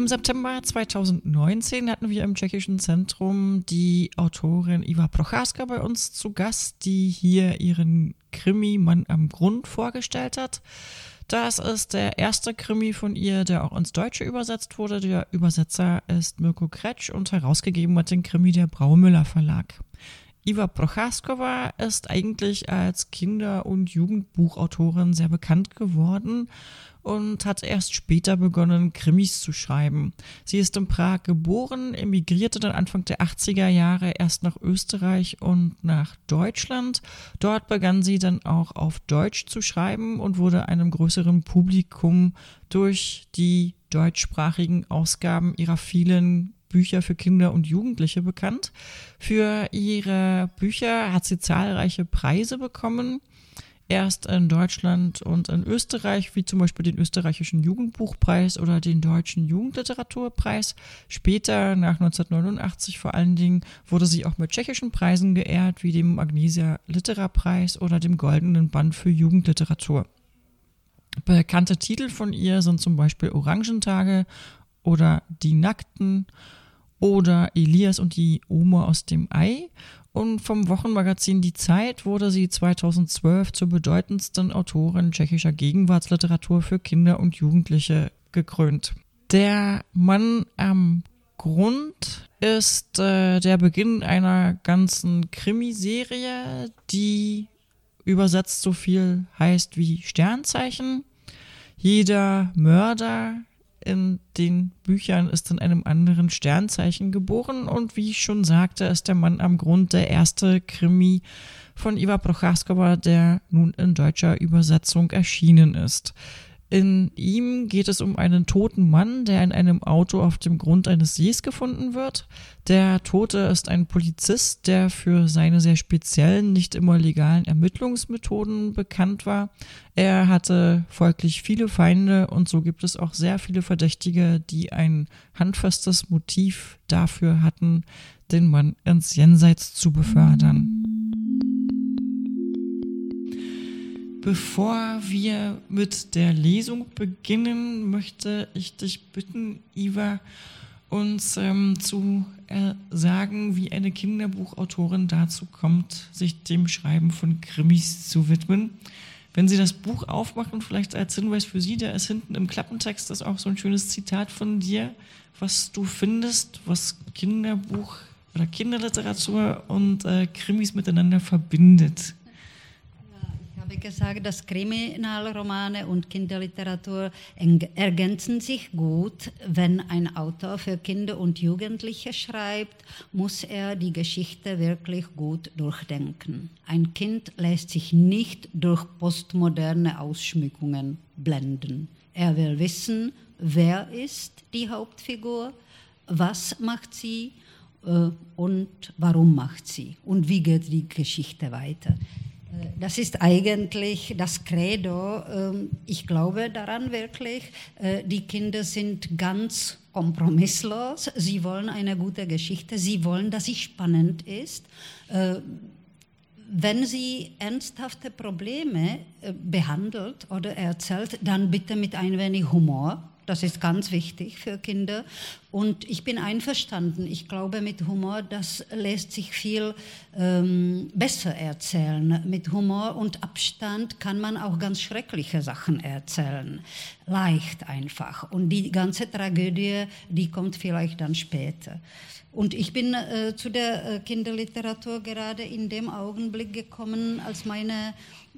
Im September 2019 hatten wir im Tschechischen Zentrum die Autorin Iva Prochaska bei uns zu Gast, die hier ihren Krimi Mann am Grund vorgestellt hat. Das ist der erste Krimi von ihr, der auch ins Deutsche übersetzt wurde. Der Übersetzer ist Mirko Kretsch und herausgegeben hat den Krimi der Braumüller Verlag. Iva Prochaskova ist eigentlich als Kinder- und Jugendbuchautorin sehr bekannt geworden und hat erst später begonnen, Krimis zu schreiben. Sie ist in Prag geboren, emigrierte dann Anfang der 80er Jahre erst nach Österreich und nach Deutschland. Dort begann sie dann auch auf Deutsch zu schreiben und wurde einem größeren Publikum durch die deutschsprachigen Ausgaben ihrer vielen Bücher für Kinder und Jugendliche bekannt. Für ihre Bücher hat sie zahlreiche Preise bekommen erst in Deutschland und in Österreich, wie zum Beispiel den österreichischen Jugendbuchpreis oder den deutschen Jugendliteraturpreis. Später, nach 1989 vor allen Dingen, wurde sie auch mit tschechischen Preisen geehrt, wie dem Magnesia Literarpreis oder dem Goldenen Band für Jugendliteratur. Bekannte Titel von ihr sind zum Beispiel Orangentage oder Die Nackten oder Elias und die Oma aus dem Ei und vom Wochenmagazin Die Zeit wurde sie 2012 zur bedeutendsten Autorin tschechischer Gegenwartsliteratur für Kinder und Jugendliche gekrönt. Der Mann am Grund ist äh, der Beginn einer ganzen Krimiserie, die übersetzt so viel heißt wie Sternzeichen. Jeder Mörder in den Büchern ist in einem anderen Sternzeichen geboren und wie ich schon sagte, ist der Mann am Grund der erste Krimi von Iva Prochaskova, der nun in deutscher Übersetzung erschienen ist. In ihm geht es um einen toten Mann, der in einem Auto auf dem Grund eines Sees gefunden wird. Der Tote ist ein Polizist, der für seine sehr speziellen, nicht immer legalen Ermittlungsmethoden bekannt war. Er hatte folglich viele Feinde und so gibt es auch sehr viele Verdächtige, die ein handfestes Motiv dafür hatten, den Mann ins Jenseits zu befördern. Bevor wir mit der Lesung beginnen, möchte ich dich bitten, Iva, uns ähm, zu äh, sagen, wie eine Kinderbuchautorin dazu kommt, sich dem Schreiben von Krimis zu widmen. Wenn Sie das Buch aufmachen, vielleicht als Hinweis für Sie, da ist hinten im Klappentext ist auch so ein schönes Zitat von dir, was du findest, was Kinderbuch oder Kinderliteratur und äh, Krimis miteinander verbindet habe gesagt, dass Kriminalromane und Kinderliteratur ergänzen sich gut. Wenn ein Autor für Kinder und Jugendliche schreibt, muss er die Geschichte wirklich gut durchdenken. Ein Kind lässt sich nicht durch postmoderne Ausschmückungen blenden. Er will wissen, wer ist die Hauptfigur, was macht sie äh, und warum macht sie und wie geht die Geschichte weiter. Das ist eigentlich das Credo. Ähm, ich glaube daran wirklich. Äh, die Kinder sind ganz kompromisslos. Sie wollen eine gute Geschichte. Sie wollen, dass sie spannend ist. Äh, wenn sie ernsthafte Probleme äh, behandelt oder erzählt, dann bitte mit ein wenig Humor das ist ganz wichtig für Kinder. Und ich bin einverstanden. Ich glaube, mit Humor, das lässt sich viel ähm, besser erzählen. Mit Humor und Abstand kann man auch ganz schreckliche Sachen erzählen. Leicht einfach. Und die ganze Tragödie, die kommt vielleicht dann später. Und ich bin äh, zu der äh, Kinderliteratur gerade in dem Augenblick gekommen, als meine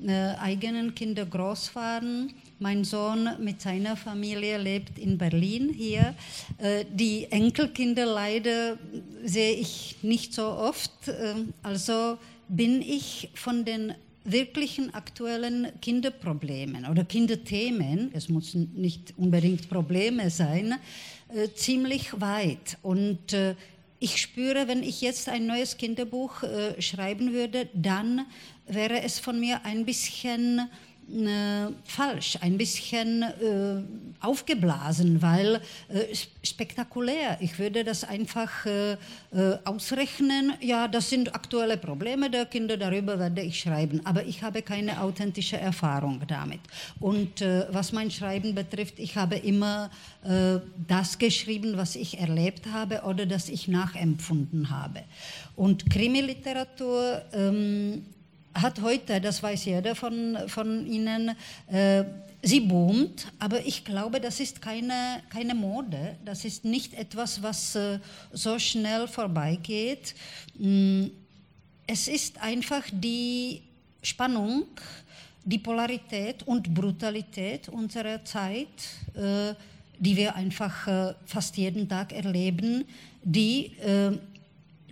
äh, eigenen Kinder groß waren. Mein Sohn mit seiner Familie lebt in Berlin hier. Äh, die Enkelkinder leider sehe ich nicht so oft. Äh, also bin ich von den wirklichen aktuellen Kinderproblemen oder Kinderthemen, es muss nicht unbedingt Probleme sein, äh, ziemlich weit. Und ich spüre, wenn ich jetzt ein neues Kinderbuch schreiben würde, dann wäre es von mir ein bisschen äh, falsch, ein bisschen äh, aufgeblasen, weil äh, spektakulär. Ich würde das einfach äh, äh, ausrechnen. Ja, das sind aktuelle Probleme der Kinder, darüber werde ich schreiben. Aber ich habe keine authentische Erfahrung damit. Und äh, was mein Schreiben betrifft, ich habe immer das geschrieben, was ich erlebt habe oder das ich nachempfunden habe. Und Krimiliteratur ähm, hat heute, das weiß jeder von, von Ihnen, äh, sie boomt, aber ich glaube, das ist keine, keine Mode, das ist nicht etwas, was äh, so schnell vorbeigeht. Mm, es ist einfach die Spannung, die Polarität und Brutalität unserer Zeit, äh, die wir einfach äh, fast jeden Tag erleben, die äh,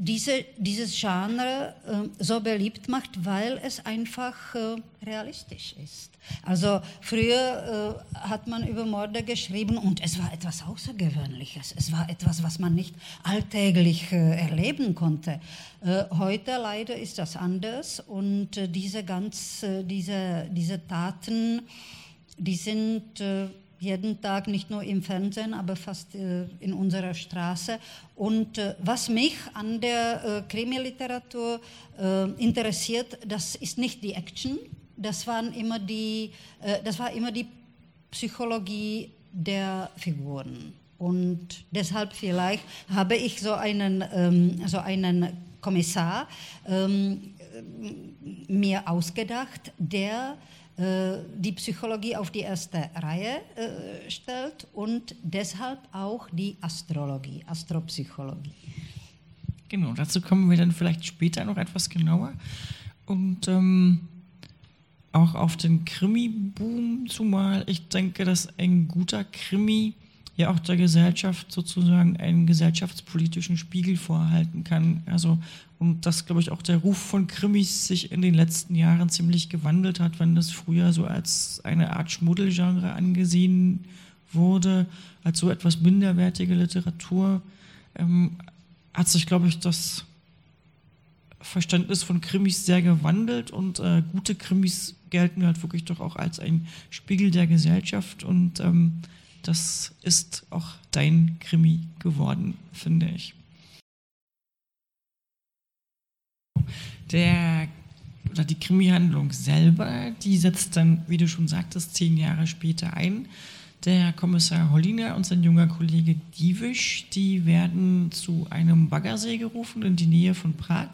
diese, dieses Genre äh, so beliebt macht, weil es einfach äh, realistisch ist. Also früher äh, hat man über Morde geschrieben und es war etwas Außergewöhnliches. Es war etwas, was man nicht alltäglich äh, erleben konnte. Äh, heute leider ist das anders und äh, diese ganz, diese, diese Taten, die sind jeden Tag, nicht nur im Fernsehen, aber fast äh, in unserer Straße. Und äh, was mich an der äh, Krimiliteratur äh, interessiert, das ist nicht die Action, das, waren immer die, äh, das war immer die Psychologie der Figuren. Und deshalb vielleicht habe ich so einen, ähm, so einen Kommissar ähm, mir ausgedacht, der die Psychologie auf die erste Reihe äh, stellt und deshalb auch die Astrologie, Astropsychologie. Genau, dazu kommen wir dann vielleicht später noch etwas genauer. Und ähm, auch auf den Krimi-Boom zumal. Ich denke, dass ein guter Krimi ja auch der Gesellschaft sozusagen einen gesellschaftspolitischen Spiegel vorhalten kann. Also und dass, glaube ich, auch der Ruf von Krimis sich in den letzten Jahren ziemlich gewandelt hat, wenn das früher so als eine Art Schmuddelgenre angesehen wurde, als so etwas minderwertige Literatur, ähm, hat sich, glaube ich, das Verständnis von Krimis sehr gewandelt und äh, gute Krimis gelten halt wirklich doch auch als ein Spiegel der Gesellschaft und ähm, das ist auch dein Krimi geworden, finde ich. Der oder die Krimi-Handlung selber, die setzt dann, wie du schon sagtest, zehn Jahre später ein. Der Kommissar Holliner und sein junger Kollege Diewisch, die werden zu einem Baggersee gerufen in die Nähe von Prag.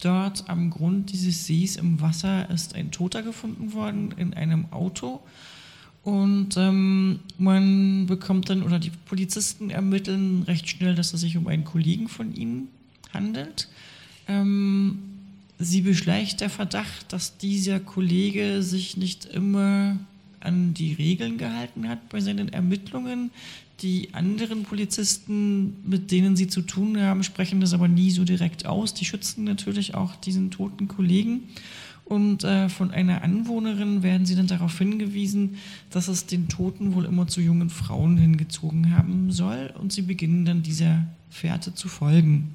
Dort am Grund dieses Sees im Wasser ist ein Toter gefunden worden in einem Auto. Und ähm, man bekommt dann, oder die Polizisten ermitteln recht schnell, dass es sich um einen Kollegen von ihnen handelt. Ähm, sie beschleicht der Verdacht, dass dieser Kollege sich nicht immer an die Regeln gehalten hat bei seinen Ermittlungen. Die anderen Polizisten, mit denen sie zu tun haben, sprechen das aber nie so direkt aus. Die schützen natürlich auch diesen toten Kollegen. Und äh, von einer Anwohnerin werden sie dann darauf hingewiesen, dass es den Toten wohl immer zu jungen Frauen hingezogen haben soll. Und sie beginnen dann dieser Fährte zu folgen.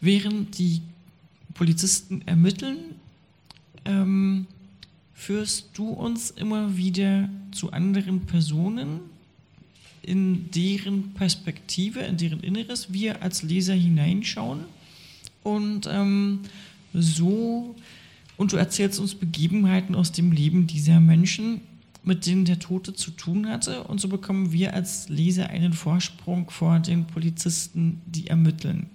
Während die Polizisten ermitteln, ähm, führst du uns immer wieder zu anderen Personen, in deren Perspektive, in deren Inneres wir als Leser hineinschauen. Und ähm, so, und du erzählst uns Begebenheiten aus dem Leben dieser Menschen, mit denen der Tote zu tun hatte. Und so bekommen wir als Leser einen Vorsprung vor den Polizisten, die ermitteln.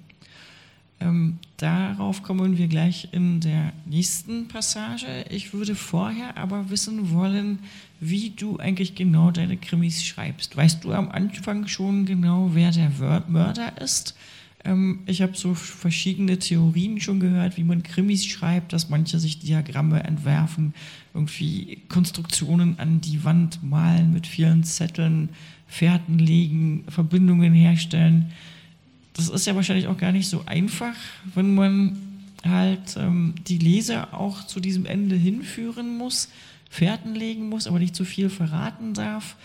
Ähm, darauf kommen wir gleich in der nächsten Passage. Ich würde vorher aber wissen wollen, wie du eigentlich genau deine Krimis schreibst. Weißt du am Anfang schon genau, wer der Mörder ist? Ähm, ich habe so verschiedene Theorien schon gehört, wie man Krimis schreibt, dass manche sich Diagramme entwerfen, irgendwie Konstruktionen an die Wand malen mit vielen Zetteln, Fährten legen, Verbindungen herstellen das ist ja wahrscheinlich auch gar nicht so einfach, wenn man halt ähm, die Leser auch zu diesem Ende hinführen muss, Fährten legen muss, aber nicht zu viel verraten darf.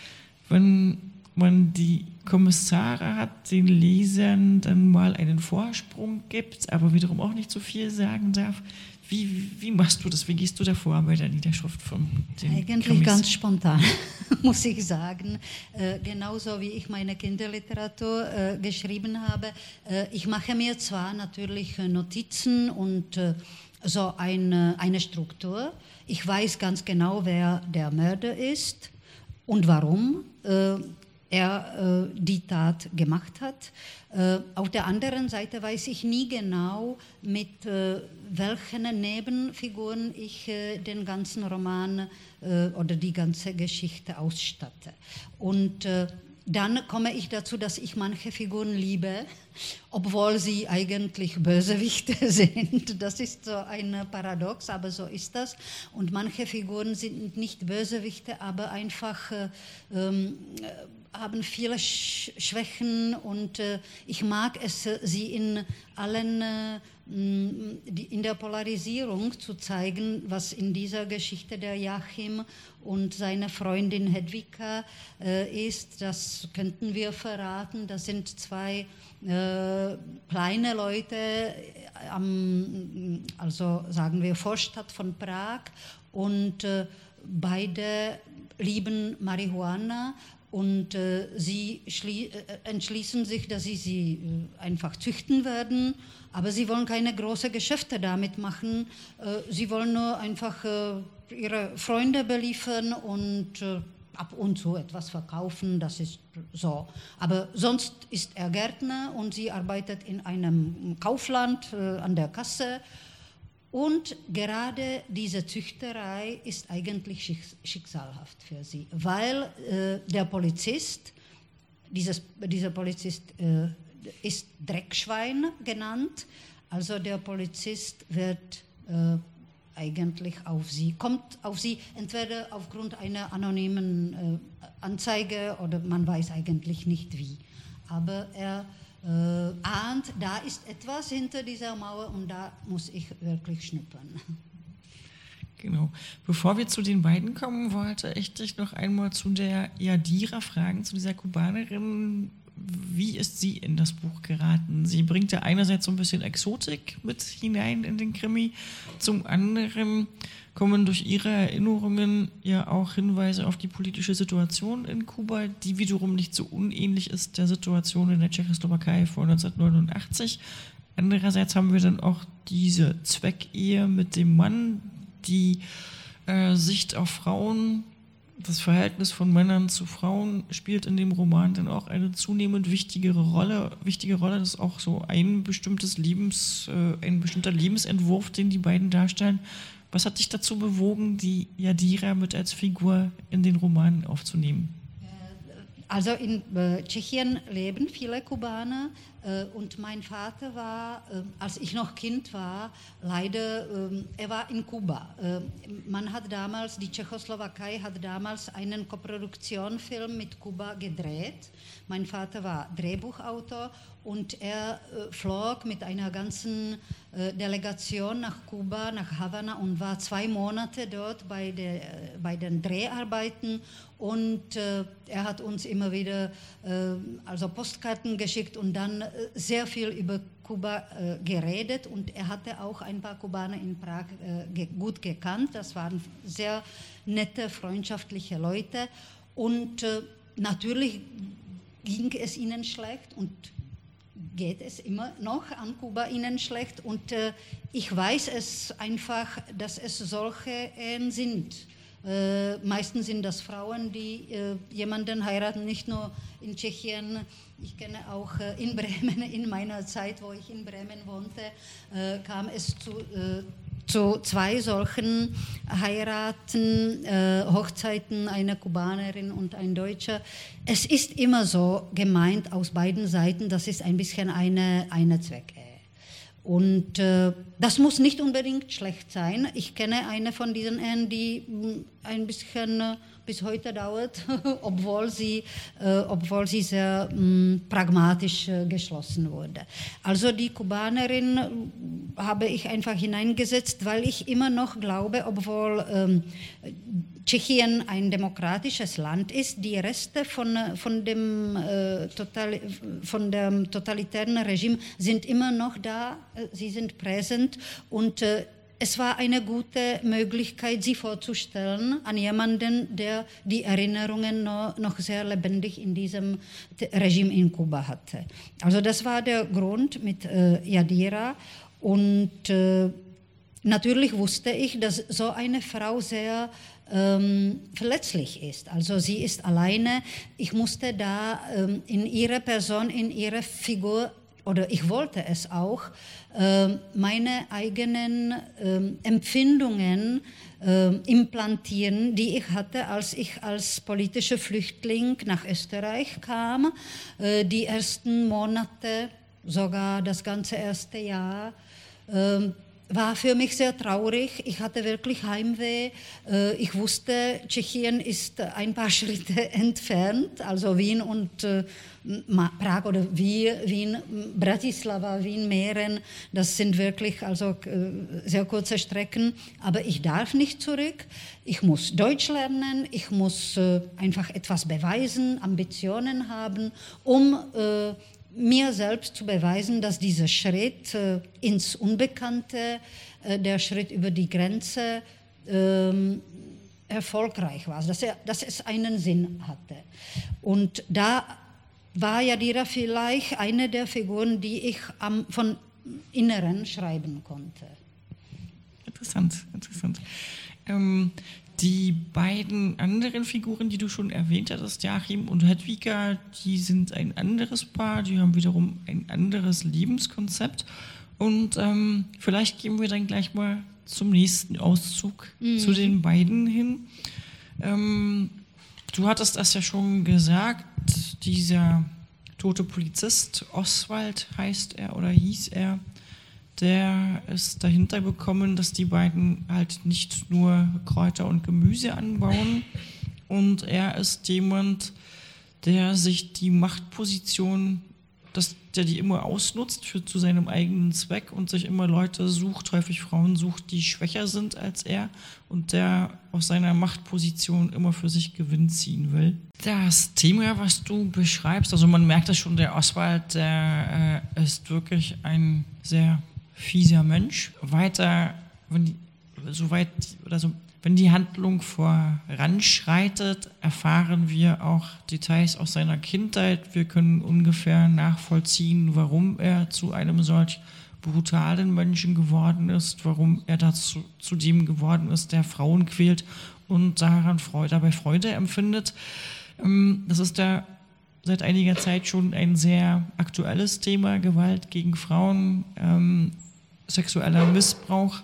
Wenn man die Kommissare hat, den Lesern dann mal einen Vorsprung gibt, aber wiederum auch nicht zu viel sagen darf. Wie, wie machst du das? Wie gehst du davor bei der Niederschrift von den Eigentlich Krimis? ganz spontan, muss ich sagen. Äh, genauso wie ich meine Kinderliteratur äh, geschrieben habe. Äh, ich mache mir zwar natürlich Notizen und äh, so eine, eine Struktur. Ich weiß ganz genau, wer der Mörder ist und warum äh, er äh, die Tat gemacht hat. Äh, auf der anderen Seite weiß ich nie genau, mit äh, welchen Nebenfiguren ich äh, den ganzen Roman äh, oder die ganze Geschichte ausstatte. Und äh, dann komme ich dazu, dass ich manche Figuren liebe, obwohl sie eigentlich Bösewichte sind. Das ist so ein Paradox, aber so ist das. Und manche Figuren sind nicht Bösewichte, aber einfach äh, ähm, haben viele Schwächen und äh, ich mag es, sie in allen, äh, in der Polarisierung zu zeigen, was in dieser Geschichte der Joachim und seine Freundin Hedwika äh, ist. Das könnten wir verraten. Das sind zwei äh, kleine Leute, äh, am, also sagen wir Vorstadt von Prag und äh, beide lieben Marihuana und äh, sie äh, entschließen sich, dass sie sie äh, einfach züchten werden, aber sie wollen keine großen Geschäfte damit machen. Äh, sie wollen nur einfach äh, ihre Freunde beliefern und äh, ab und zu etwas verkaufen, das ist so. Aber sonst ist er Gärtner und sie arbeitet in einem Kaufland an der Kasse und gerade diese Züchterei ist eigentlich schicksalhaft für sie, weil äh, der Polizist, dieses, dieser Polizist äh, ist Dreckschwein genannt, also der Polizist wird äh, eigentlich auf sie, kommt auf sie entweder aufgrund einer anonymen äh, Anzeige oder man weiß eigentlich nicht wie. Aber er äh, ahnt, da ist etwas hinter dieser Mauer und da muss ich wirklich schnuppern. Genau. Bevor wir zu den beiden kommen, wollte ich dich noch einmal zu der Yadira fragen, zu dieser Kubanerin. Wie ist sie in das Buch geraten? Sie bringt ja einerseits so ein bisschen Exotik mit hinein in den Krimi, zum anderen kommen durch ihre Erinnerungen ja auch Hinweise auf die politische Situation in Kuba, die wiederum nicht so unähnlich ist der Situation in der Tschechoslowakei vor 1989. Andererseits haben wir dann auch diese Zweckehe mit dem Mann, die äh, Sicht auf Frauen, das Verhältnis von Männern zu Frauen spielt in dem Roman dann auch eine zunehmend wichtigere Rolle. Wichtige Rolle, das ist auch so ein bestimmtes Lebens, äh, ein bestimmter Lebensentwurf, den die beiden darstellen, was hat dich dazu bewogen, die Yadira mit als Figur in den Roman aufzunehmen? Also in äh, Tschechien leben viele Kubaner äh, und mein Vater war, äh, als ich noch Kind war, leider, ähm, er war in Kuba. Äh, man hat damals, die Tschechoslowakei hat damals einen Koproduktionfilm mit Kuba gedreht. Mein Vater war Drehbuchautor und er äh, flog mit einer ganzen äh, Delegation nach Kuba, nach Havanna und war zwei Monate dort bei, der, äh, bei den Dreharbeiten und äh, er hat uns immer wieder äh, also Postkarten geschickt und dann äh, sehr viel über Kuba geredet und er hatte auch ein paar Kubaner in Prag ge gut gekannt. Das waren sehr nette, freundschaftliche Leute und natürlich ging es ihnen schlecht und geht es immer noch an Kuba ihnen schlecht. Und äh, ich weiß es einfach, dass es solche Ehen sind. Äh, meistens sind das Frauen, die äh, jemanden heiraten, nicht nur in Tschechien. Ich kenne auch äh, in Bremen, in meiner Zeit, wo ich in Bremen wohnte, äh, kam es zu äh, zu zwei solchen Heiraten, Hochzeiten, eine Kubanerin und ein Deutscher. Es ist immer so gemeint aus beiden Seiten, das ist ein bisschen eine, eine Zweckehe. Und äh, das muss nicht unbedingt schlecht sein. Ich kenne eine von diesen Ehen, die hm, ein bisschen äh, bis heute dauert, obwohl sie, äh, obwohl sie sehr mh, hm, pragmatisch äh, geschlossen wurde. Also die Kubanerin äh, habe ich einfach hineingesetzt, weil ich immer noch glaube, obwohl ähm, Tschechien ein demokratisches Land ist, die Reste von, von, dem, äh, total, von dem totalitären Regime sind immer noch da, äh, sie sind präsent und äh, es war eine gute Möglichkeit, sie vorzustellen an jemanden, der die Erinnerungen noch, sehr lebendig in diesem Regime in Kuba hatte. Also das war der Grund mit äh, Yadira und äh, natürlich wusste ich, dass so eine Frau sehr ähm, verletzlich ist. Also sie ist alleine. Ich musste da ähm, in ihre Person, in ihre Figur oder ich wollte es auch, ähm, meine eigenen ähm, Empfindungen ähm, implantieren, die ich hatte, als ich als politischer Flüchtling nach Österreich kam. Äh, die ersten Monate, sogar das ganze erste Jahr war für mich sehr traurig. Ich hatte wirklich Heimweh. Äh, ich wusste, Tschechien ist ein paar Schritte entfernt, also Wien und äh, Prag oder Wien, Bratislava, Wien, Mähren, das sind wirklich also äh, sehr kurze Strecken. Aber ich darf nicht zurück. Ich muss Deutsch lernen. Ich muss einfach etwas beweisen, Ambitionen haben, um mir selbst zu beweisen, dass dieser Schritt äh, ins Unbekannte, äh, der Schritt über die Grenze, ähm, erfolgreich war, dass, er, dass es einen Sinn hatte. Und da war Yadira vielleicht eine der Figuren, die ich am, von Inneren schreiben konnte. Interessant, interessant. Ähm, die beiden anderen Figuren, die du schon erwähnt hattest, Joachim und Hedwiga, die sind ein anderes Paar, die haben wiederum ein anderes Lebenskonzept. Und ähm, vielleicht gehen wir dann gleich mal zum nächsten Auszug mhm. zu den beiden hin. Ähm, du hattest das ja schon gesagt, dieser tote Polizist, Oswald heißt er oder hieß er, der ist dahinter gekommen, dass die beiden halt nicht nur Kräuter und Gemüse anbauen. Und er ist jemand, der sich die Machtposition, dass der die immer ausnutzt für, zu seinem eigenen Zweck und sich immer Leute sucht, häufig Frauen sucht, die schwächer sind als er und der aus seiner Machtposition immer für sich Gewinn ziehen will. Das Thema, was du beschreibst, also man merkt das schon, der Oswald, der äh, ist wirklich ein sehr fieser Mensch. Weiter, wenn die, soweit, oder so, wenn die Handlung voranschreitet, erfahren wir auch Details aus seiner Kindheit. Wir können ungefähr nachvollziehen, warum er zu einem solch brutalen Menschen geworden ist, warum er dazu zu dem geworden ist, der Frauen quält und daran Freude, dabei Freude empfindet. Ähm, das ist der seit einiger Zeit schon ein sehr aktuelles Thema, Gewalt gegen Frauen. Sexueller Missbrauch.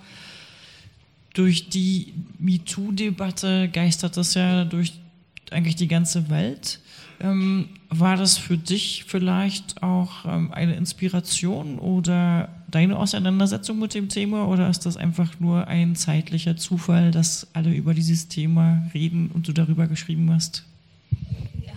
Durch die MeToo-Debatte geistert das ja durch eigentlich die ganze Welt. Ähm, war das für dich vielleicht auch ähm, eine Inspiration oder deine Auseinandersetzung mit dem Thema oder ist das einfach nur ein zeitlicher Zufall, dass alle über dieses Thema reden und du darüber geschrieben hast?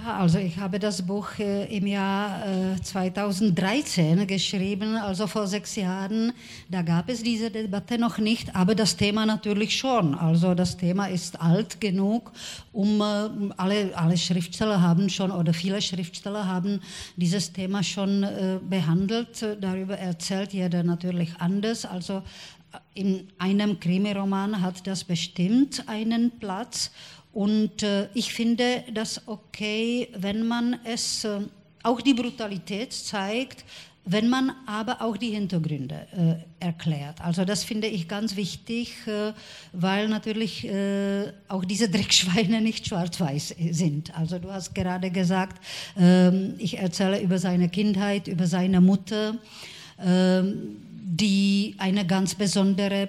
Also ich habe das Buch äh, im Jahr äh, 2013 geschrieben, also vor sechs Jahren. Da gab es diese Debatte noch nicht, aber das Thema natürlich schon. Also das Thema ist alt genug, um äh, alle, alle Schriftsteller haben schon oder viele Schriftsteller haben dieses Thema schon äh, behandelt, darüber erzählt jeder natürlich anders. Also äh, in einem Krimiroman hat das bestimmt einen Platz und äh, ich finde das okay, wenn man es, äh, auch die Brutalität zeigt, wenn man aber auch die Hintergründe äh, erklärt. Also das finde ich ganz wichtig, äh, weil natürlich äh, auch diese Dreckschweine nicht schwarz-weiß sind. Also du hast gerade gesagt, ähm, ich erzähle über seine Kindheit, über seine Mutter, ähm, die eine ganz besondere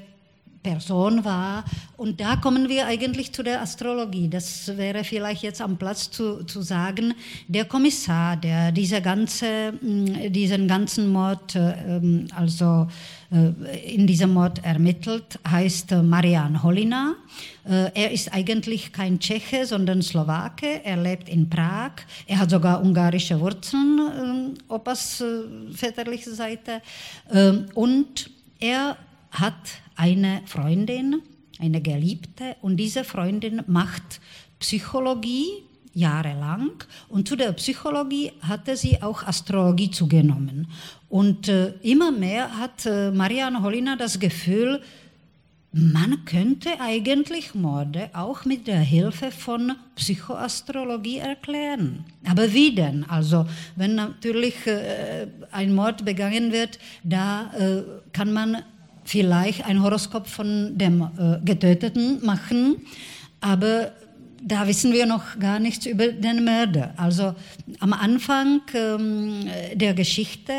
Person war. Und da kommen wir eigentlich zu der Astrologie. Das wäre vielleicht jetzt am Platz zu, zu sagen. Der Kommissar, der diese ganze, mm, diesen ganzen Mord, ähm, also äh, in diesem Mord ermittelt, heißt Marian Holina. Äh, er ist eigentlich kein Tscheche, sondern Slowake. Er lebt in Prag. Er hat sogar ungarische Wurzeln, äh, Opas väterliche Seite. Ähm, und er hat eine Freundin, eine Geliebte, und diese Freundin macht Psychologie jahrelang und zu der Psychologie hatte sie auch Astrologie zugenommen. Und äh, immer mehr hat äh, Marianne Holina das Gefühl, man könnte eigentlich Morde auch mit der Hilfe von Psychoastrologie erklären. Aber wie denn? Also wenn natürlich äh, ein Mord begangen wird, da äh, kann man vielleicht ein Horoskop von dem äh, Getöteten machen, aber da wissen wir noch gar nichts über den Mörder. Also am Anfang ähm, der Geschichte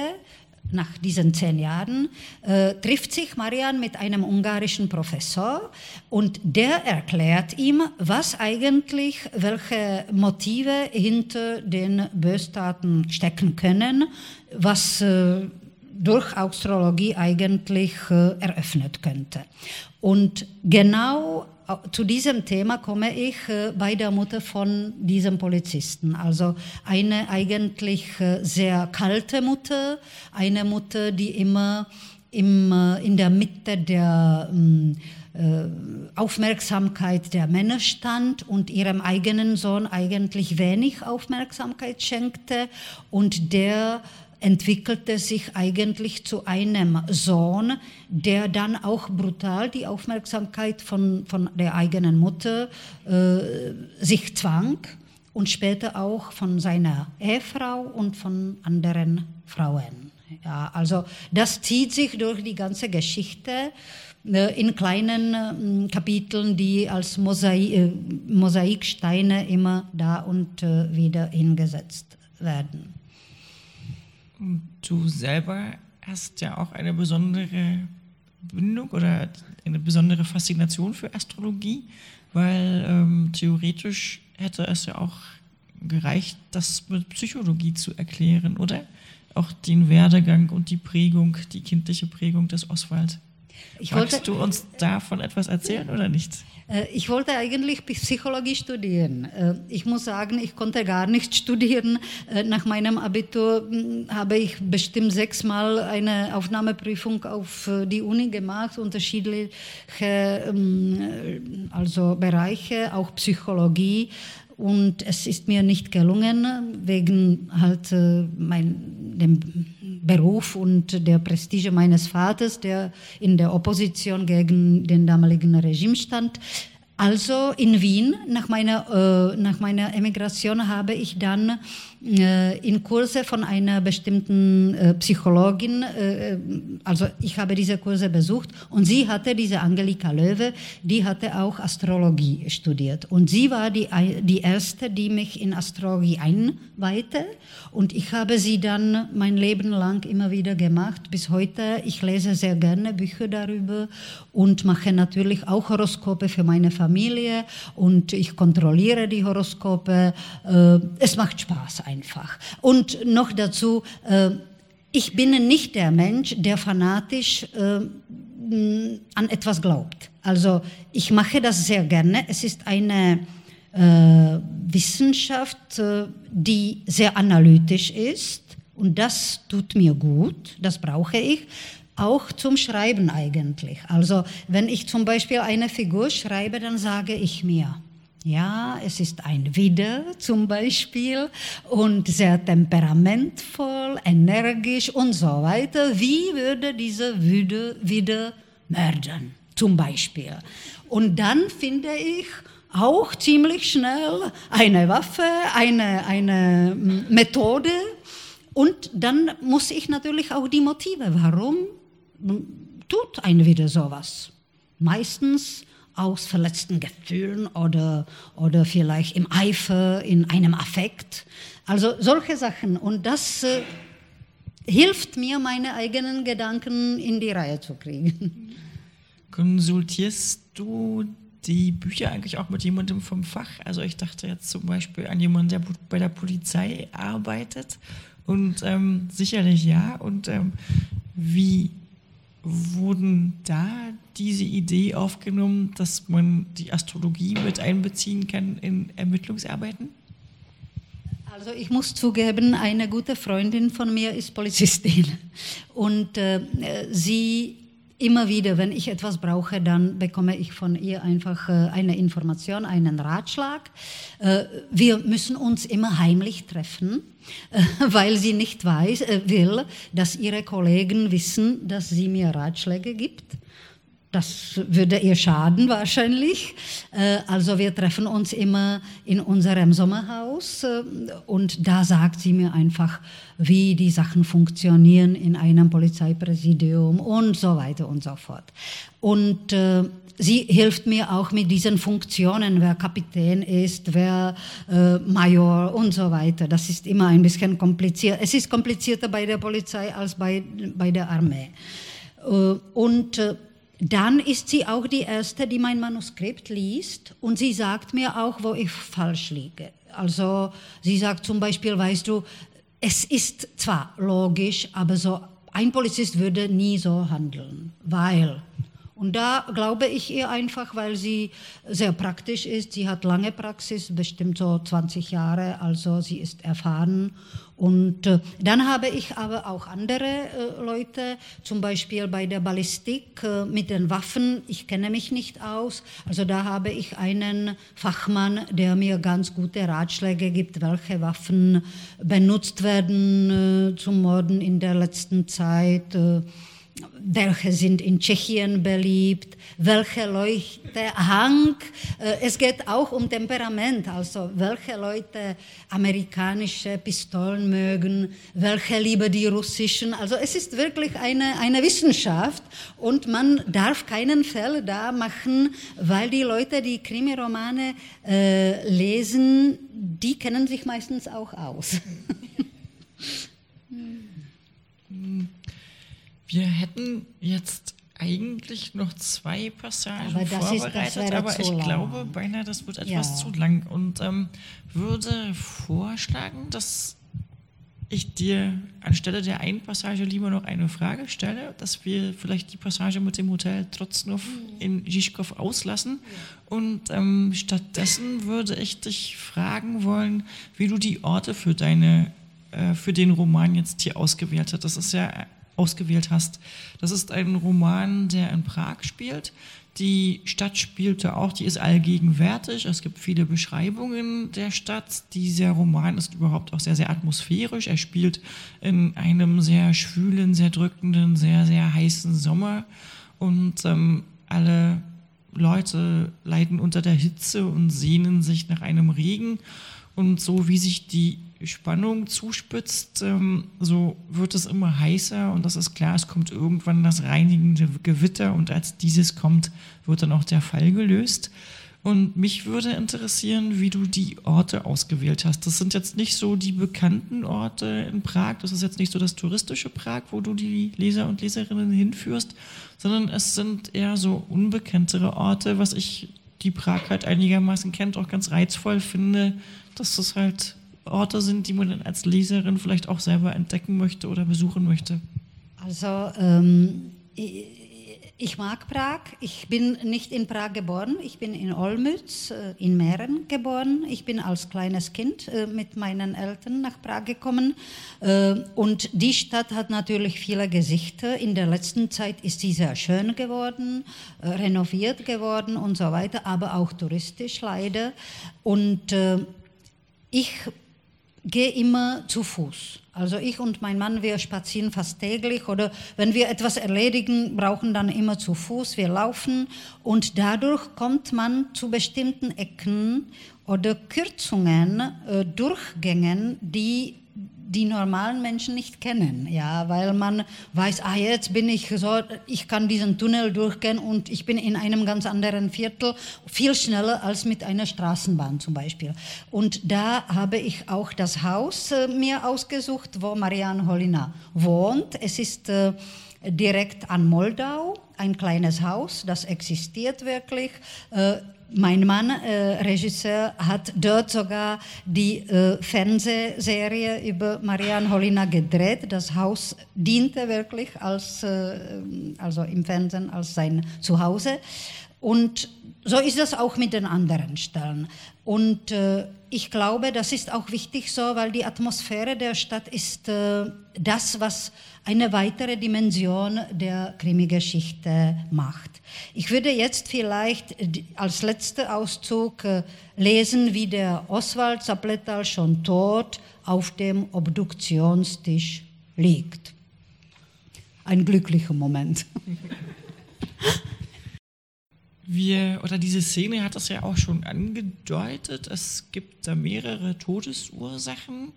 nach diesen zehn Jahren, äh, trifft sich Marian mit einem ungarischen Professor und der erklärt ihm, was eigentlich, welche Motive hinter den Böstaten stecken können, was äh, durch Astrologie eigentlich äh, eröffnet könnte. Und genau zu diesem Thema komme ich äh, bei der Mutter von diesem Polizisten. Also eine eigentlich äh, sehr kalte Mutter, eine Mutter, die immer im, äh, in der Mitte der ähm, Aufmerksamkeit der Männer stand und ihrem eigenen Sohn eigentlich wenig Aufmerksamkeit schenkte und der entwickelte sich eigentlich zu einem Sohn, der dann auch brutal die Aufmerksamkeit von, von der eigenen Mutter äh, sich zwang und später auch von seiner Ehefrau und von anderen Frauen. Ja, also das zieht sich durch die ganze Geschichte äh, in kleinen äh, Kapiteln, die als Mosaik, äh, Mosaiksteine immer da und äh, wieder hingesetzt werden. Du selber hast ja auch eine besondere Bindung oder eine besondere Faszination für Astrologie, weil ähm, theoretisch hätte es ja auch gereicht, das mit Psychologie zu erklären, oder? Auch den Werdegang und die Prägung, die kindliche Prägung des Oswald. Ich Magst wollte, du uns davon etwas erzählen oder nicht? Äh, ich wollte eigentlich Psychologie studieren. Äh, ich muss sagen, ich konnte gar nicht studieren. Äh, nach meinem Abitur hm, habe ich bestimmt sechsmal eine Aufnahmeprüfung auf die Uni gemacht, unterschiedliche ähm, also Bereiche, auch Psychologie. Und es ist mir nicht gelungen, wegen halt mein, dem Beruf und der Prestige meines Vaters, der in der Opposition gegen den damaligen Regime stand. Also in Wien, nach meiner, äh, nach meiner Emigration, habe ich dann äh, in Kurse von einer bestimmten äh, Psychologin, äh, also ich habe diese Kurse besucht und sie hatte, diese Angelika Löwe, die hatte auch Astrologie studiert und sie war die, die erste, die mich in Astrologie einweihte und ich habe sie dann mein Leben lang immer wieder gemacht, bis heute. Ich lese sehr gerne Bücher darüber und mache natürlich auch Horoskope für meine Familie und ich kontrolliere die Horoskope. Es macht Spaß einfach. Und noch dazu, äh, ich bin nicht der Mensch, der fanatisch äh, an etwas glaubt. Also ich mache das sehr gerne. Es ist eine äh, Wissenschaft, die sehr analytisch ist und das tut mir gut, das brauche ich auch zum Schreiben eigentlich. Also wenn ich zum Beispiel eine Figur schreibe, dann sage ich mir, ja, es ist ein Widder zum Beispiel und sehr temperamentvoll, energisch und so weiter. Wie würde dieser Widder, Widder mördern zum Beispiel? Und dann finde ich auch ziemlich schnell eine Waffe, eine, eine Methode und dann muss ich natürlich auch die Motive. Warum tut ein Widder sowas? Meistens aus verletzten Gefühlen oder, oder vielleicht im Eifer, in einem Affekt. Also solche Sachen. Und das äh, hilft mir, meine eigenen Gedanken in die Reihe zu kriegen. Konsultierst du die Bücher eigentlich auch mit jemandem vom Fach? Also ich dachte jetzt zum Beispiel an jemanden, der bei der Polizei arbeitet. Und ähm, sicherlich ja. Und ähm, wie wurden da diese Idee aufgenommen, dass man die Astrologie mit einbeziehen kann in Ermittlungsarbeiten? Also ich muss zugeben, eine gute Freundin von mir ist Polizistin und äh, sie immer wieder, wenn ich etwas brauche, dann bekomme ich von ihr einfach äh, eine Information, einen Ratschlag. Äh, wir müssen uns immer heimlich treffen, äh, weil sie nicht weiß, will, dass ihre Kollegen wissen, dass sie mir Ratschläge gibt. Das würde ihr schaden wahrscheinlich. Äh, also wir treffen uns immer in unserem Sommerhaus äh, und da sagt sie mir einfach, wie die Sachen funktionieren in einem Polizeipräsidium und so weiter und so fort. Und äh, sie hilft mir auch mit diesen Funktionen, wer Kapitän ist, wer Major und so weiter. Das ist immer ein bisschen kompliziert. Es ist komplizierter bei der Polizei als bei, bei der Armee. Und dann ist sie auch die Erste, die mein Manuskript liest und sie sagt mir auch, wo ich falsch liege. Also sie sagt zum Beispiel, weißt du, es ist zwar logisch, aber so ein Polizist würde nie so handeln, weil und da glaube ich ihr einfach, weil sie sehr praktisch ist. Sie hat lange Praxis, bestimmt so 20 Jahre, also sie ist erfahren. Und äh, dann habe ich aber auch andere äh, Leute, zum Beispiel bei der Ballistik äh, mit den Waffen. Ich kenne mich nicht aus. Also da habe ich einen Fachmann, der mir ganz gute Ratschläge gibt, welche Waffen benutzt werden äh, zum Morden in der letzten Zeit äh, welche sind in Tschechien beliebt, welche Leute Hang, äh, es geht auch um Temperament, also welche Leute amerikanische Pistolen mögen, welche lieber die russischen, also es ist wirklich eine, eine Wissenschaft und man darf keinen Fehler da machen, weil die Leute, die Krimiromane äh, lesen, die kennen sich meistens auch aus. Wir hätten jetzt eigentlich noch zwei Passagen aber vorbereitet, ist, aber ich lang. glaube beinahe, das wird etwas ja. zu lang und ähm, würde vorschlagen, dass ich dir anstelle der einen Passage lieber noch eine Frage stelle, dass wir vielleicht die Passage mit dem Hotel Trotznov mhm. in Žižkov auslassen. Und ähm, stattdessen würde ich dich fragen wollen, wie du die Orte für deine, äh, für den Roman jetzt hier ausgewählt hast. Das ist ja ausgewählt hast. Das ist ein Roman, der in Prag spielt. Die Stadt spielte auch, die ist allgegenwärtig. Es gibt viele Beschreibungen der Stadt. Dieser Roman ist überhaupt auch sehr, sehr atmosphärisch. Er spielt in einem sehr schwülen, sehr drückenden, sehr, sehr heißen Sommer. Und ähm, alle Leute leiden unter der Hitze und sehnen sich nach einem Regen. Und so wie sich die Spannung zuspitzt, ähm, so wird es immer heißer und das ist klar, es kommt irgendwann das reinigende Gewitter und als dieses kommt, wird dann auch der Fall gelöst. Und mich würde interessieren, wie du die Orte ausgewählt hast. Das sind jetzt nicht so die bekannten Orte in Prag, das ist jetzt nicht so das touristische Prag, wo du die Leser und Leserinnen hinführst, sondern es sind eher so unbekanntere Orte, was ich die Prag halt einigermaßen kennt, auch ganz reizvoll finde, dass das halt Orte sind, die man dann als Leserin vielleicht auch selber entdecken möchte oder besuchen möchte? Also ähm, ich, mag Prag. Ich bin nicht in Prag geboren. Ich bin in Olmütz äh, in Mähren geboren. Ich bin als kleines Kind äh, mit meinen Eltern nach Prag gekommen. Äh, und die Stadt hat natürlich viele Gesichter. In der letzten Zeit ist sie sehr schön geworden, renoviert geworden und so weiter, aber auch touristisch leider. Und ich gehe immer zu Fuß. Also ich und mein Mann, wir spazieren fast täglich oder wenn wir etwas erledigen, brauchen dann immer zu Fuß. Wir laufen und dadurch kommt man zu bestimmten Ecken oder Kürzungen, äh, Durchgängen, die die normalen Menschen nicht kennen, ja, weil man weiß, ah, jetzt bin ich so, ich kann diesen Tunnel durchgehen und ich bin in einem ganz anderen Viertel, viel schneller als mit einer Straßenbahn zum Beispiel. Und da habe ich auch das Haus äh, mir ausgesucht, wo Marianne Holina wohnt. Es ist äh, direkt an Moldau, ein kleines Haus, das existiert wirklich. Äh, mein Mann, äh, Regisseur, hat dort sogar die äh, Fernsehserie über Marianne Holina gedreht. Das Haus diente wirklich als, äh, also im Fernsehen als sein Zuhause. Und so ist das auch mit den anderen Stellen. Und äh, ich glaube, das ist auch wichtig so, weil die Atmosphäre der Stadt ist äh, das, was eine weitere Dimension der Krimi-Geschichte macht. Ich würde jetzt vielleicht als letzter Auszug äh, lesen, wie der Oswald Zapletal schon tot auf dem Obduktionstisch liegt. Ein glücklicher Moment. wir, oder diese Szene hat das ja auch schon angedeutet. Es gibt da mehrere Todesursachen.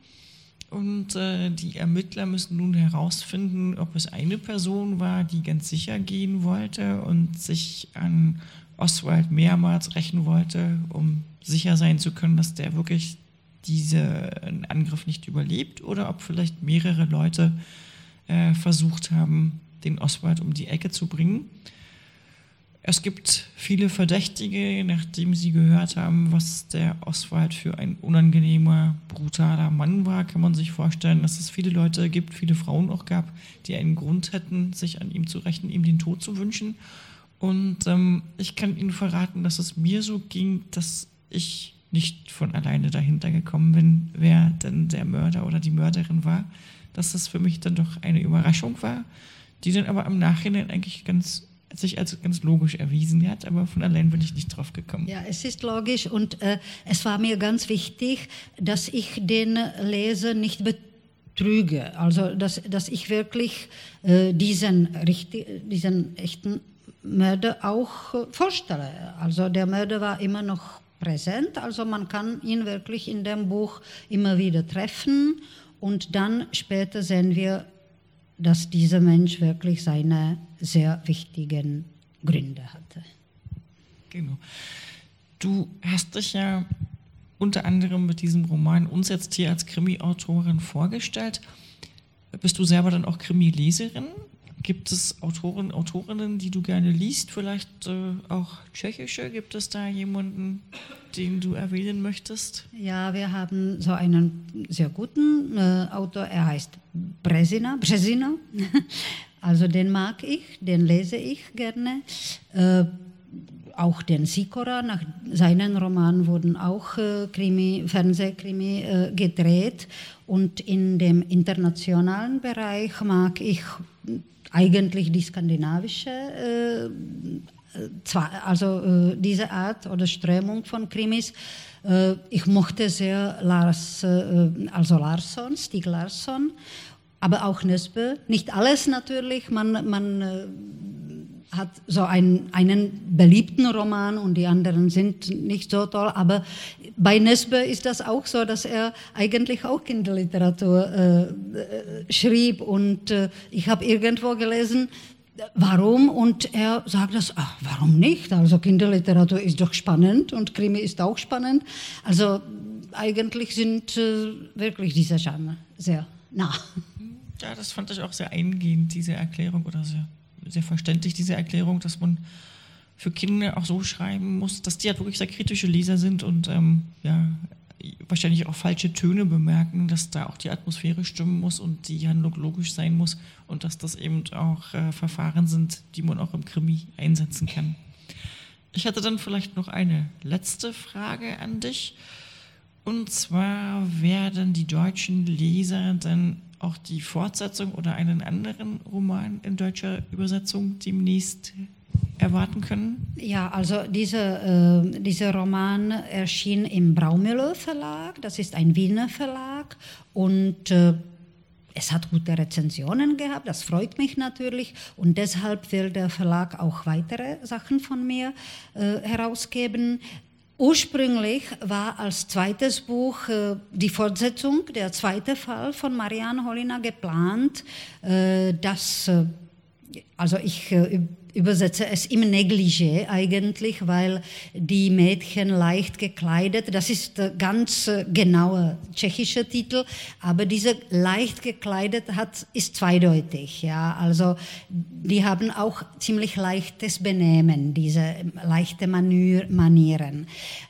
Und äh, die Ermittler müssen nun herausfinden, ob es eine Person war, die ganz sicher gehen wollte und sich an Oswald mehrmals rächen wollte, um sicher sein zu können, dass der wirklich diesen Angriff nicht überlebt, oder ob vielleicht mehrere Leute äh, versucht haben, den Oswald um die Ecke zu bringen. Es gibt viele Verdächtige, nachdem sie gehört haben, was der Oswald für ein unangenehmer, brutaler Mann war, kann man sich vorstellen, dass es viele Leute gibt, viele Frauen auch gab, die einen Grund hätten, sich an ihm zu rächen, ihm den Tod zu wünschen. Und ähm, ich kann Ihnen verraten, dass es mir so ging, dass ich nicht von alleine dahinter gekommen bin, wer denn der Mörder oder die Mörderin war. Dass das für mich dann doch eine Überraschung war, die dann aber im Nachhinein eigentlich ganz sich als ganz logisch erwiesen hat, aber von allein bin ich nicht drauf gekommen. Ja, es ist logisch und äh, es war mir ganz wichtig, dass ich den Leser nicht betrüge, also dass, dass ich wirklich äh, diesen, richtig, diesen echten Mörder auch äh, vorstelle. Also der Mörder war immer noch präsent, also man kann ihn wirklich in dem Buch immer wieder treffen und dann später sehen wir dass dieser Mensch wirklich seine sehr wichtigen Gründe hatte. Genau. Du hast dich ja unter anderem mit diesem Roman uns jetzt hier als Krimi-Autorin vorgestellt. Bist du selber dann auch Krimi-Leserin? Gibt es Autoren, Autorinnen, die du gerne liest? Vielleicht äh, auch tschechische? Gibt es da jemanden, den du erwähnen möchtest? Ja, wir haben so einen sehr guten äh, Autor. Er heißt Bresina. Bresina. also den mag ich, den lese ich gerne. Äh, auch den Sikora, nach seinen Romanen wurden auch äh, Krimi, Fernsehkrimi äh, gedreht. Und in dem internationalen Bereich mag ich eigentlich die skandinavische, äh, also äh, diese Art oder Strömung von Krimis. Äh, ich mochte sehr Lars, also Larsson, Stieg Larsson, aber auch Nesbø. Nicht alles natürlich, man, man äh, hat so ein, einen beliebten Roman und die anderen sind nicht so toll. Aber bei Nesbø ist das auch so, dass er eigentlich auch Kinderliteratur äh, äh schrieb. Und äh, ich habe irgendwo gelesen, warum? Und er sagt das, ach, warum nicht? Also Kinderliteratur ist doch spannend und Krimi ist auch spannend. Also eigentlich sind äh, wirklich diese Genre sehr nah. Ja, das fand ich auch sehr eingehend, diese Erklärung oder sehr sehr verständlich, diese Erklärung, dass man für Kinder auch so schreiben muss, dass die halt wirklich sehr kritische Leser sind und ähm, ja, wahrscheinlich auch falsche Töne bemerken, dass da auch die Atmosphäre stimmen muss und die Handlung logisch sein muss und dass das eben auch äh, Verfahren sind, die man auch im Krimi einsetzen kann. Ich hatte dann vielleicht noch eine letzte Frage an dich. Und zwar werden die deutschen Leser dann auch die Fortsetzung oder einen anderen Roman in deutscher Übersetzung demnächst erwarten können? Ja, also dieser, äh, dieser Roman erschien im Braumüller Verlag, das ist ein Wiener Verlag und äh, es hat gute Rezensionen gehabt, das freut mich natürlich und deshalb will der Verlag auch weitere Sachen von mir äh, herausgeben. Ursprünglich war als zweites Buch äh, die Fortsetzung, der zweite Fall von Marianne Holliner geplant, äh, das, äh, also ich äh, übersetze es im Negligé eigentlich, weil die Mädchen leicht gekleidet, das ist ganz äh, genauer tschechischer Titel, aber diese leicht gekleidet hat, ist zweideutig, ja, also die haben auch ziemlich leichtes Benehmen, diese leichte Manier, Manieren.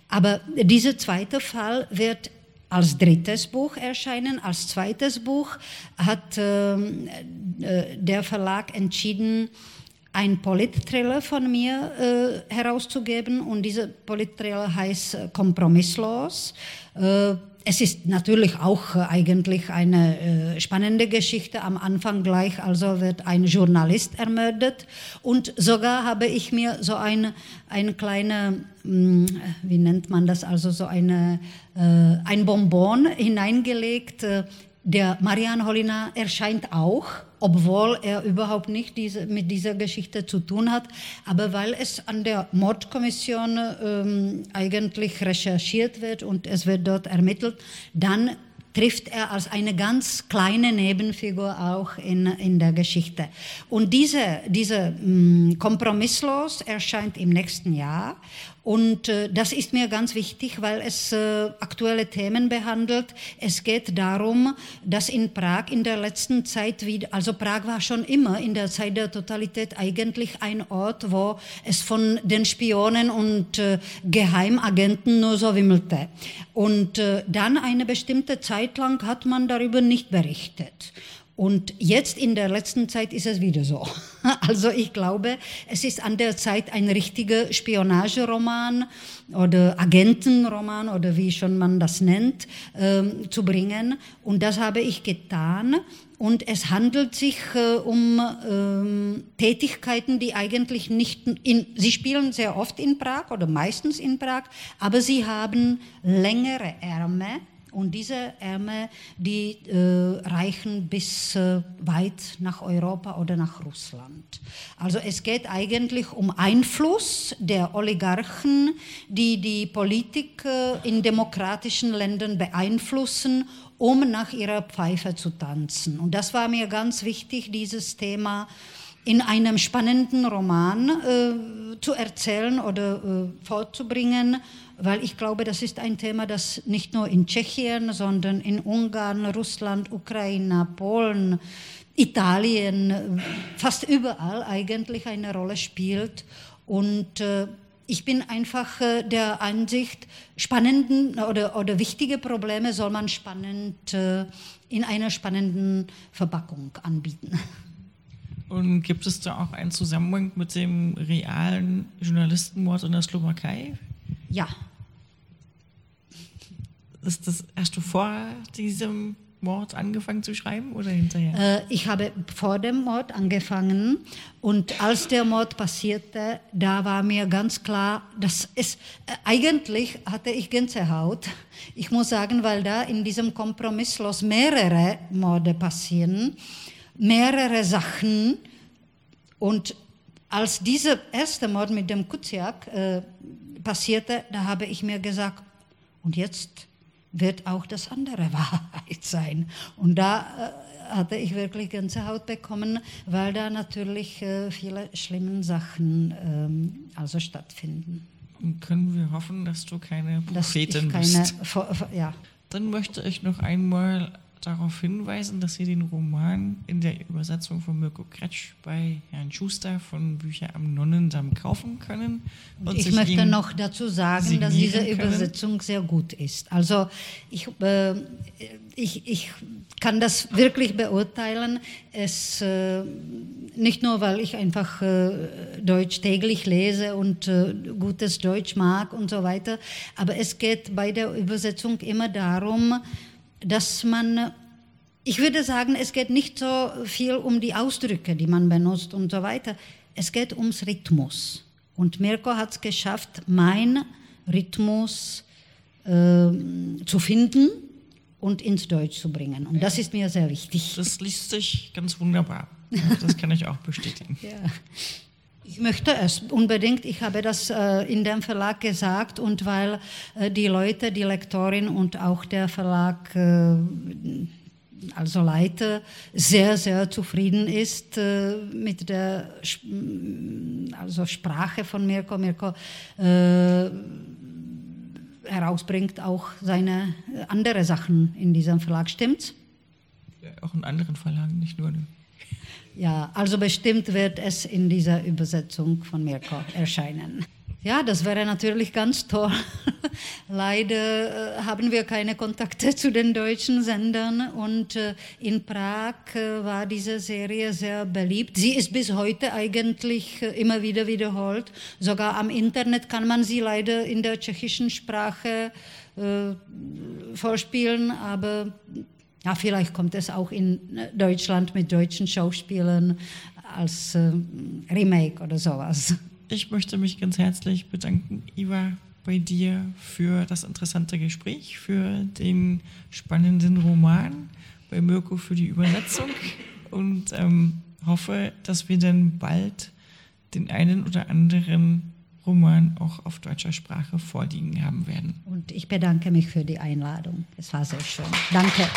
Aber dieser zweite Fall wird als drittes Buch erscheinen. Als zweites Buch hat ähm, äh, der Verlag entschieden, ein Polit-Thriller von mir äh, herauszugeben und dieser Polit-Thriller heißt äh, Kompromisslos. Äh, es ist natürlich auch äh, eigentlich eine äh, spannende Geschichte. Am Anfang gleich also wird ein Journalist ermordet und sogar habe ich mir so eine, eine kleine, mh, hm, wie nennt man das, also so eine, äh, ein Bonbon hineingelegt der Marian Holina erscheint auch, obwohl er überhaupt nicht diese, mit dieser Geschichte zu tun hat, aber weil es an der Mordkommission ähm, eigentlich recherchiert wird und es wird dort ermittelt, dann trifft er als eine ganz kleine Nebenfigur auch in, in der Geschichte. Und diese, diese mh, mm, Kompromisslos erscheint im nächsten Jahr und äh, das ist mir ganz wichtig, weil es äh, aktuelle Themen behandelt. Es geht darum, dass in Prag in der letzten Zeit wieder, also Prag war schon immer in der Zeit der Totalität eigentlich ein Ort, wo es von den Spionen und äh, Geheimagenten nur so wimmelte. Und äh, dann eine bestimmte Zeit lang hat man darüber nicht berichtet. Und jetzt in der letzten Zeit ist es wieder so. Also ich glaube, es ist an der Zeit, ein richtiger Spionageroman oder Agentenroman oder wie schon man das nennt, ähm, zu bringen. Und das habe ich getan. Und es handelt sich äh, um ähm, Tätigkeiten, die eigentlich nicht in, sie spielen sehr oft in Prag oder meistens in Prag, aber sie haben längere Ärmel und diese Ärmel, die äh, reichen bis äh, weit nach Europa oder nach Russland. Also es geht eigentlich um Einfluss der Oligarchen, die die Politik äh, in demokratischen Ländern beeinflussen, um nach ihrer Pfeife zu tanzen. Und das war mir ganz wichtig, dieses Thema in einem spannenden Roman äh, zu erzählen oder äh, vorzubringen, weil ich glaube, das ist ein Thema, das nicht nur in Tschechien, sondern in Ungarn, Russland, Ukraine, Polen, Italien, fast überall eigentlich eine Rolle spielt. Und äh, ich bin einfach äh, der Ansicht, spannenden oder, oder wichtige Probleme soll man spannend äh, in einer spannenden Verpackung anbieten. Und gibt es da auch einen Zusammenhang mit dem realen Journalistenmord in der Slowakei? Ja. Ist das, hast du vor diesem Mord angefangen zu schreiben oder hinterher? Äh, ich habe vor dem Mord angefangen und als der Mord passierte, da war mir ganz klar, dass es äh, eigentlich hatte ich Gänsehaut. Ich muss sagen, weil da in diesem Kompromisslos mehrere Morde passieren mehrere Sachen. Und als dieser erste Mord mit dem Kuciak äh, passierte, da habe ich mir gesagt, und jetzt wird auch das andere Wahrheit sein. Und da äh, hatte ich wirklich ganze Haut bekommen, weil da natürlich äh, viele schlimme Sachen ähm, also stattfinden. Und können wir hoffen, dass du keine Prophetin keine, bist. Ja. Dann möchte ich noch einmal darauf hinweisen, dass Sie den Roman in der Übersetzung von Mirko Kretsch bei Herrn Schuster von Bücher am Nonnendamm kaufen können. Und ich möchte noch dazu sagen, dass diese können. Übersetzung sehr gut ist. Also ich, äh, ich, ich kann das wirklich beurteilen. Es, äh, nicht nur, weil ich einfach äh, Deutsch täglich lese und äh, gutes Deutsch mag und so weiter, aber es geht bei der Übersetzung immer darum, dass man, ich würde sagen, es geht nicht so viel um die Ausdrücke, die man benutzt und so weiter. Es geht ums Rhythmus. Und Mirko hat es geschafft, mein Rhythmus äh, zu finden und ins Deutsch zu bringen. Und das ist mir sehr wichtig. Das liest sich ganz wunderbar. Das kann ich auch bestätigen. ja. Ich möchte es unbedingt. Ich habe das äh, in dem Verlag gesagt und weil äh, die Leute, die Lektorin und auch der Verlag, äh, also Leiter, sehr, sehr zufrieden ist mit der also Sprache von Mirko. Mirko herausbringt auch seine andere Sachen in diesem Verlag, stimmt's? Ja, auch in anderen Verlagen, nicht nur. Ja, also bestimmt wird es in dieser Übersetzung von Mirko erscheinen. Ja, das wäre natürlich ganz toll. Leider äh, haben wir keine Kontakte zu den deutschen Sendern und äh, in Prag äh, war diese Serie sehr beliebt. Sie ist bis heute eigentlich immer wieder wiederholt. Sogar am Internet kann man sie leider in der tschechischen Sprache vorspielen, aber ja, vielleicht kommt es auch in äh, Deutschland mit deutschen Schauspielern als äh, Remake oder sowas. Ich möchte mich ganz herzlich bedanken, Iva, bei dir für das interessante Gespräch, für den spannenden Roman, bei Mirko für die Übersetzung und ähm, hoffe, dass wir dann bald den einen oder anderen Roman auch auf deutscher Sprache vorliegen haben werden. Und ich bedanke mich für die Einladung. Es war sehr schön. Danke.